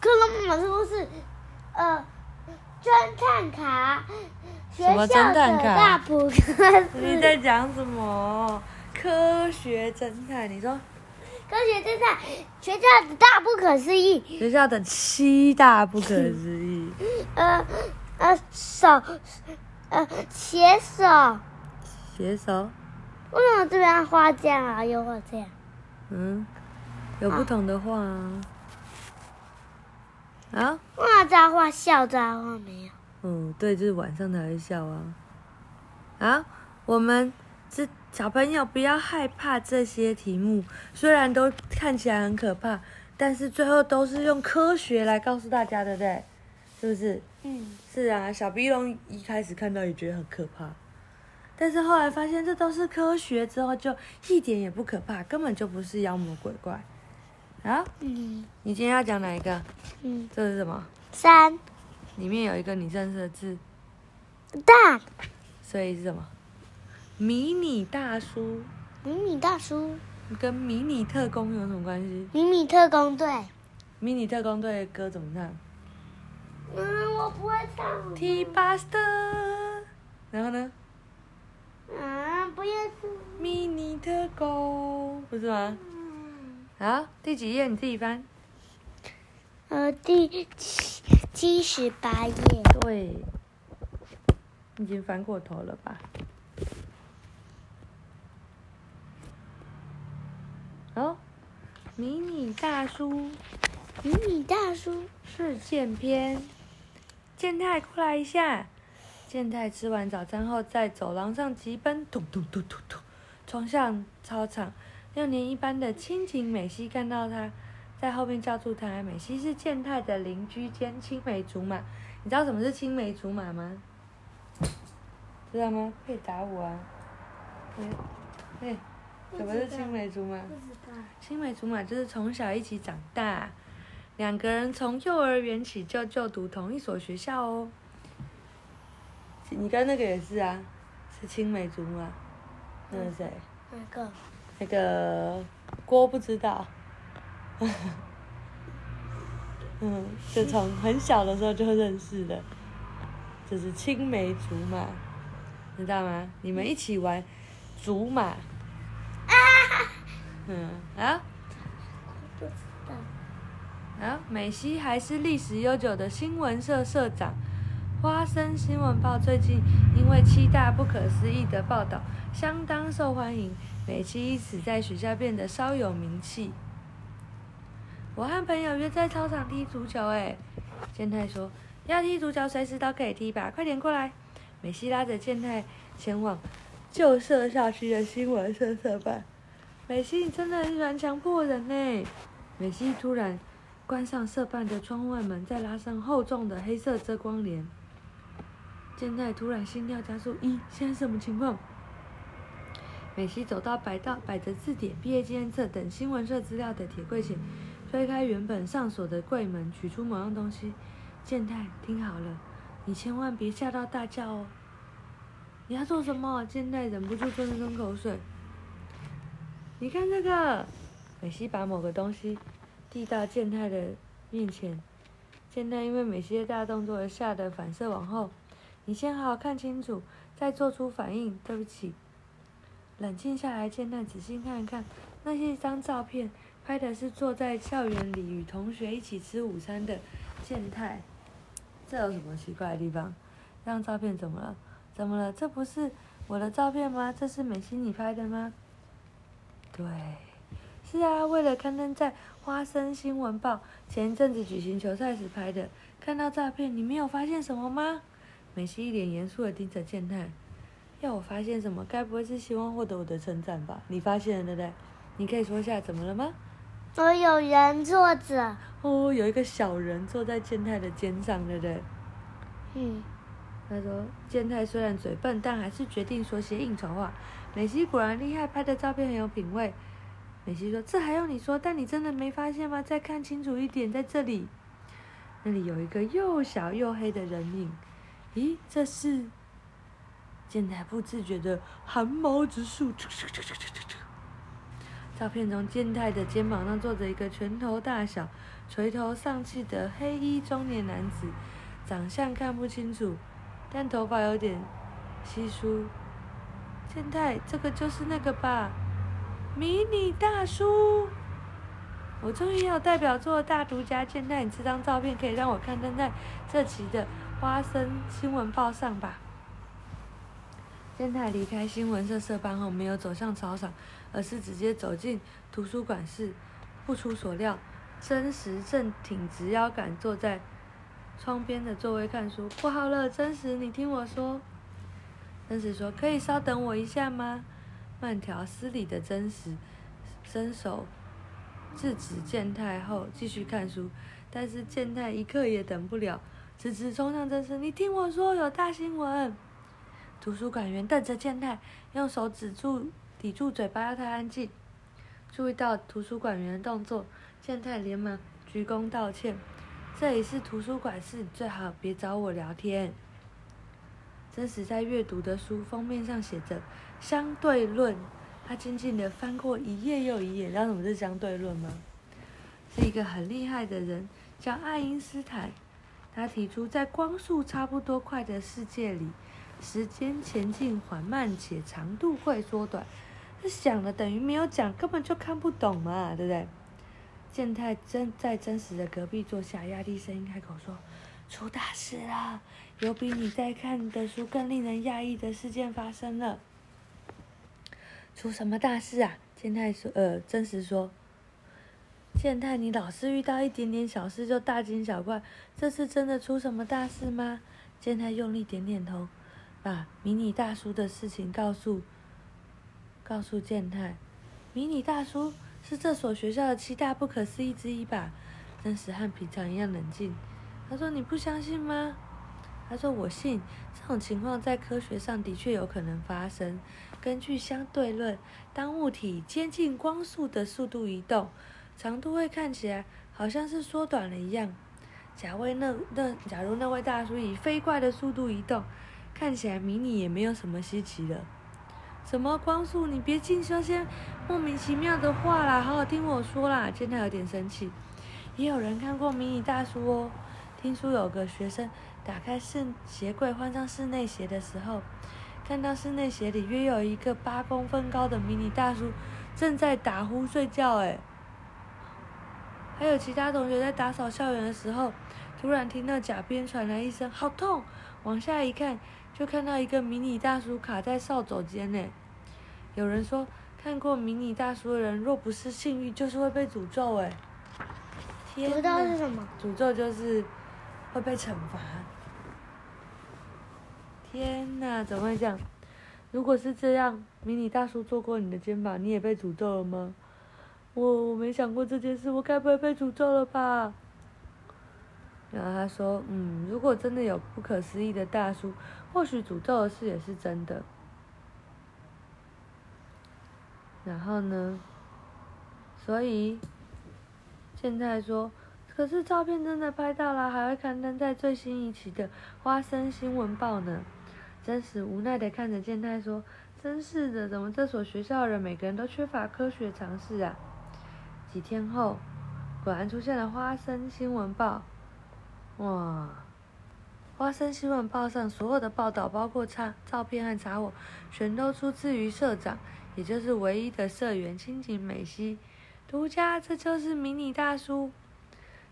克隆妈妈说是呃侦探卡，学什么校的侦探卡大你在讲什么？科学侦探？你说科学侦探，学校的大不可思议，学校的七大不可思议，呃呃手呃写手，写手，为什么这边画这样啊，又画这样？嗯，有不同的画啊。啊，画这样画笑这样画没有？嗯，对，就是晚上才会笑啊。啊，我们这小朋友不要害怕这些题目，虽然都看起来很可怕，但是最后都是用科学来告诉大家，对不对？是不是？嗯，是啊，小鼻龙一开始看到也觉得很可怕，但是后来发现这都是科学，之后就一点也不可怕，根本就不是妖魔鬼怪。啊，嗯你今天要讲哪一个？嗯，这是什么？三里面有一个你认识的字，大所以是什么？迷你大叔迷你大叔，跟迷你特工有什么关系？迷你特工队。迷你特工队的歌怎么唱嗯，我不会唱。？T Buster，然后呢？嗯，不要唱。迷你特工，不是吗？嗯好，第几页你自己翻。呃，第七七十八页。对，已经翻过头了吧？哦，迷你大叔迷你大叔，事件篇。健太过来一下。健太吃完早餐后，在走廊上疾奔，咚咚咚咚咚，冲向操场。六年一班的亲情美希看到他，在后面叫住他。美希是健太的邻居兼青梅竹马。你知道什么是青梅竹马吗？知道吗？可以打我啊！哎、哎、什么是青梅竹马？青梅竹马就是从小一起长大，两个人从幼儿园起就就读同一所学校哦。你跟那个也是啊，是青梅竹马。那个谁？哪个？那个郭不知道。嗯，就从很小的时候就认识的，就是青梅竹马，知道吗？你们一起玩竹马。嗯，啊。不知道。啊，美西还是历史悠久的新闻社社长。花生新闻报最近因为七大不可思议的报道相当受欢迎，美西因此在学校变得稍有名气。我和朋友约在操场踢足球，哎，健太说要踢足球随时都可以踢吧，快点过来。美西拉着健太前往旧社校区的新闻社社办。美西，你真的很喜欢强迫人呢。美西突然关上社办的窗外门，再拉上厚重的黑色遮光帘。健太突然心跳加速，咦，现在什么情况？美西走到摆到摆着字典、毕业纪念册等新闻社资料的铁柜前，推开原本上锁的柜门，取出某样东西。健太，听好了，你千万别吓到大叫哦！你要做什么？健太忍不住吞了吞口水。你看这个，美西把某个东西递到健太的面前。健太因为美西的大动作而吓得反射往后。你先好好看清楚，再做出反应。对不起。冷静下来，健太仔细看一看，那是一张照片，拍的是坐在校园里与同学一起吃午餐的健太。这有什么奇怪的地方？这张照片怎么了？怎么了？这不是我的照片吗？这是美心你拍的吗？对，是啊，为了刊登在《花生新闻报》前一阵子举行球赛时拍的。看到照片，你没有发现什么吗？美西一脸严肃的盯着健太，要我发现什么？该不会是希望获得我的称赞吧？你发现了对不对？你可以说一下怎么了吗？我有人坐着。哦，有一个小人坐在健太的肩上，对不对？嗯。他说：“健太虽然嘴笨，但还是决定说些应酬话。美西果然厉害，拍的照片很有品味。”美西说：“这还用你说？但你真的没发现吗？再看清楚一点，在这里，那里有一个又小又黑的人影。咦，这是？”健太不自觉的汗毛直竖。照片中，健太的肩膀上坐着一个拳头大小、垂头丧气的黑衣中年男子，长相看不清楚，但头发有点稀疏。健太，这个就是那个吧？迷你大叔，我终于有代表作《大独家健太》，你这张照片可以让我刊登在这期的《花生新闻报》上吧？健太离开新闻社社班后，没有走向操场，而是直接走进图书馆室。不出所料，真实正挺直腰杆坐在窗边的座位看书。不好了，真实，你听我说。真实说：“可以稍等我一下吗？”慢条斯理的真实伸手制止健太后继续看书，但是健太一刻也等不了，直直冲向真实：“你听我说，有大新闻！”图书馆员瞪着健太，用手指住抵住嘴巴，要他安静。注意到图书馆员的动作，健太连忙鞠躬道歉：“这里是图书馆，是最好别找我聊天。”真实在阅读的书封面上写着“相对论”，他静静地翻过一页又一页。知道什么是相对论吗？是一个很厉害的人，叫爱因斯坦。他提出，在光速差不多快的世界里。时间前进缓慢，且长度会缩短。这讲了等于没有讲，根本就看不懂嘛，对不对？健太真在真实的隔壁坐下，压低声音开口说：“出大事了，有比你在看的书更令人讶异的事件发生了。”出什么大事啊？健太说：“呃，真实说，健太，你老是遇到一点点小事就大惊小怪，这次真的出什么大事吗？”健太用力点点头。把迷你大叔的事情告诉告诉健太，迷你大叔是这所学校的七大不可思议之一吧？真实和平常一样冷静。他说：“你不相信吗？”他说：“我信，这种情况在科学上的确有可能发生。根据相对论，当物体接近光速的速度移动，长度会看起来好像是缩短了一样。假为那那假如那位大叔以飞快的速度移动。”看起来迷你也没有什么稀奇的，什么光速？你别净说些莫名其妙的话啦，好好听我说啦。健太有点生气。也有人看过迷你大叔哦。听说有个学生打开室鞋柜换上室内鞋的时候，看到室内鞋里约有一个八公分高的迷你大叔正在打呼睡觉。哎，还有其他同学在打扫校园的时候，突然听到甲边传来一声“好痛”，往下一看。就看到一个迷你大叔卡在扫帚间呢。有人说，看过迷你大叔的人，若不是幸运，就是会被诅咒哎。诅咒是什么？诅咒就是会被惩罚。天哪，怎么会这样？如果是这样，迷你大叔坐过你的肩膀，你也被诅咒了吗？我我没想过这件事，我该不会被诅咒了吧？然后他说：“嗯，如果真的有不可思议的大叔，或许诅咒的事也是真的。”然后呢？所以现在说，可是照片真的拍到了，还会刊登在最新一期的《花生新闻报》呢。真实无奈的看着健太说：“真是的，怎么这所学校的人每个人都缺乏科学常识啊？”几天后，果然出现了《花生新闻报》。哇！花生新闻报上所有的报道，包括插照片和插火，全都出自于社长，也就是唯一的社员青井美希。独家，这就是迷你大叔，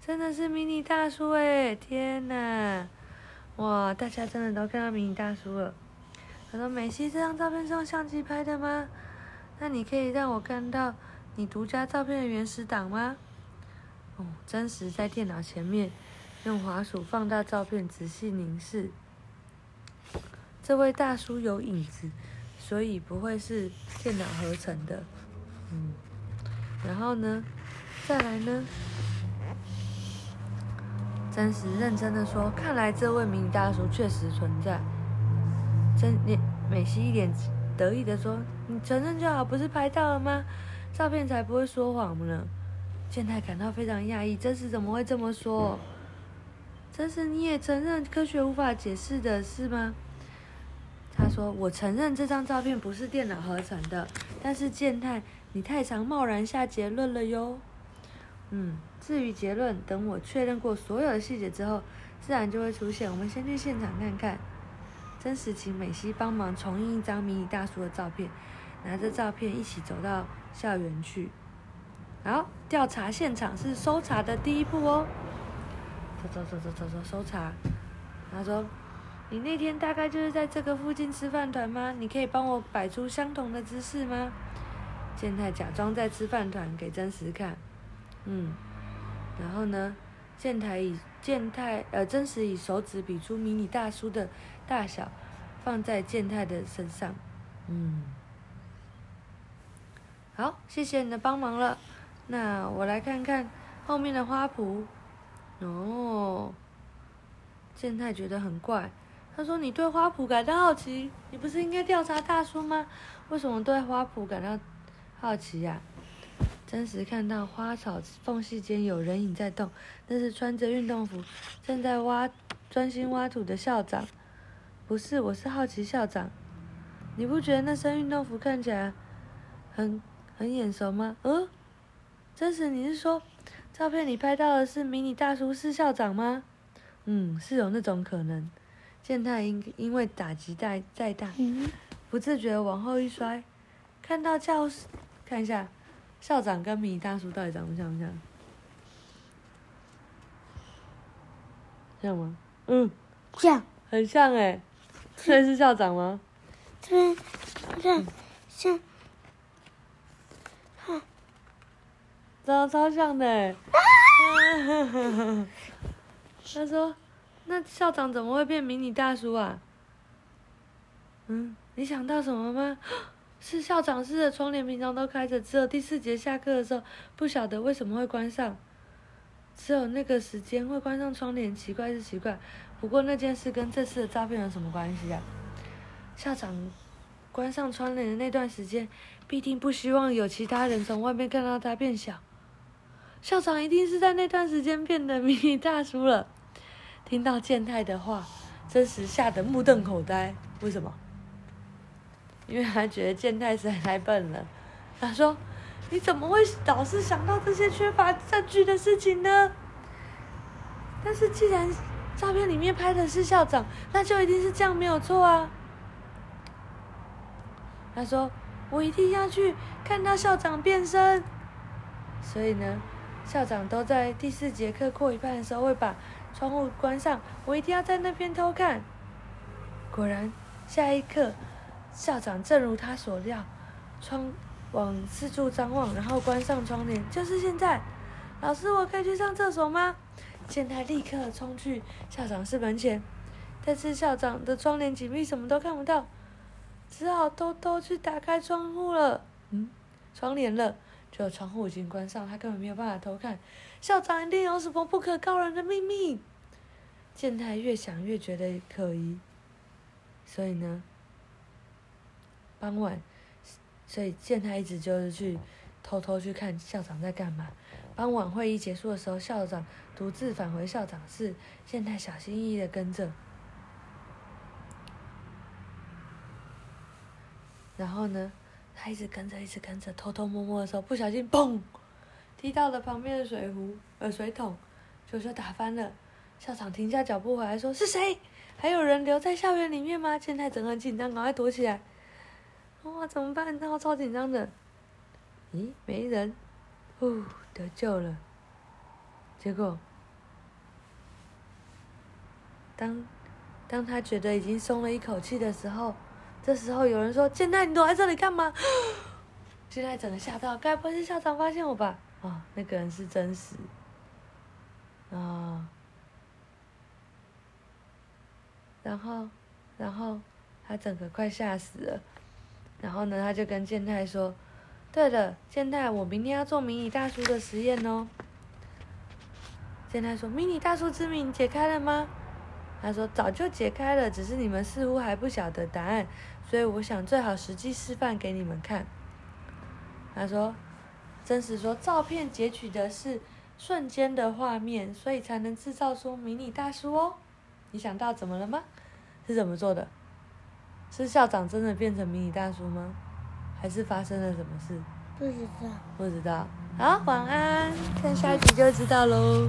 真的是迷你大叔哎！天哪！哇，大家真的都看到迷你大叔了。他说：“美希，这张照片是用相机拍的吗？那你可以让我看到你独家照片的原始档吗？”哦，真实在电脑前面。用滑鼠放大照片，仔细凝视。这位大叔有影子，所以不会是电脑合成的。嗯，然后呢？再来呢？真实认真的说，看来这位迷你大叔确实存在。真美美西一脸得意的说：“你承认就好，不是拍到了吗？照片才不会说谎呢。”健太感到非常讶异，真实怎么会这么说？真是你也承认科学无法解释的是吗？他说：“我承认这张照片不是电脑合成的，但是健太，你太常贸然下结论了哟。”嗯，至于结论，等我确认过所有的细节之后，自然就会出现。我们先去现场看看。真实请美西帮忙重印一张迷你大叔的照片，拿着照片一起走到校园去。好，调查现场是搜查的第一步哦。走走走走走走，搜查。他说：“你那天大概就是在这个附近吃饭团吗？你可以帮我摆出相同的姿势吗？”健太假装在吃饭团给真实看。嗯，然后呢？健太以健太呃真实以手指比出迷你大叔的大小，放在健太的身上。嗯，好，谢谢你的帮忙了。那我来看看后面的花圃。哦，健太觉得很怪。他说：“你对花圃感到好奇，你不是应该调查大叔吗？为什么对花圃感到好奇呀？”真实看到花草缝隙间有人影在动，那是穿着运动服正在挖、专心挖土的校长。不是，我是好奇校长。你不觉得那身运动服看起来很很眼熟吗？嗯，真实，你是说照片里拍到的是迷你大叔是校长吗？嗯，是有那种可能。健太因因为打击太再大，不自觉往后一摔，看到教室，看一下。校长跟迷你大叔到底长得像不像？像吗？嗯，像，很像哎。这是校长吗？对，像，像，长得超像的。他说：“那校长怎么会变迷你大叔啊？”嗯，你想到什么吗？是校长室的窗帘平常都开着，只有第四节下课的时候不晓得为什么会关上，只有那个时间会关上窗帘，奇怪是奇怪。不过那件事跟这次的诈骗有什么关系啊？校长关上窗帘的那段时间，必定不希望有其他人从外面看到他变小。校长一定是在那段时间变得迷你大叔了。听到健太的话，真实吓得目瞪口呆。为什么？因为他觉得健太实在太笨了，他说：“你怎么会老是想到这些缺乏证据的事情呢？”但是既然照片里面拍的是校长，那就一定是这样没有错啊。他说：“我一定要去看到校长变身。”所以呢，校长都在第四节课过一半的时候会把窗户关上，我一定要在那边偷看。果然，下一刻。校长正如他所料，窗往四处张望，然后关上窗帘。就是现在，老师，我可以去上厕所吗？健太立刻冲去校长室门前，但是校长的窗帘紧闭，什么都看不到，只好偷偷去打开窗户了。嗯，窗帘了，就窗户已经关上，他根本没有办法偷看。校长一定有什么不可告人的秘密。健太越想越觉得可疑，所以呢？傍晚，所以健太一直就是去偷偷去看校长在干嘛。傍晚会议结束的时候，校长独自返回校长室，健太小心翼翼的跟着。然后呢，他一直跟着，一直跟着，偷偷摸摸的时候，不小心砰，踢到了旁边的水壶呃水桶，就就打翻了。校长停下脚步回来说：“是谁？还有人留在校园里面吗？”健太整个很紧张，赶快躲起来。哇，怎么办？那我超紧张的。咦，没人，呼，得救了。结果，当当他觉得已经松了一口气的时候，这时候有人说：“健太，你躲在这里干嘛？” 健太整个吓到，该不会是校长发现我吧？啊，那个人是真实。啊，然后，然后他整个快吓死了。然后呢，他就跟健太说：“对了，健太，我明天要做迷你大叔的实验哦。”健太说：“迷你大叔之谜解开了吗？”他说：“早就解开了，只是你们似乎还不晓得答案，所以我想最好实际示范给你们看。”他说：“真实说，照片截取的是瞬间的画面，所以才能制造出迷你大叔哦。你想到怎么了吗？是怎么做的？”是校长真的变成迷你大叔吗？还是发生了什么事？不知道。不知道。好，晚安，看下一集就知道喽。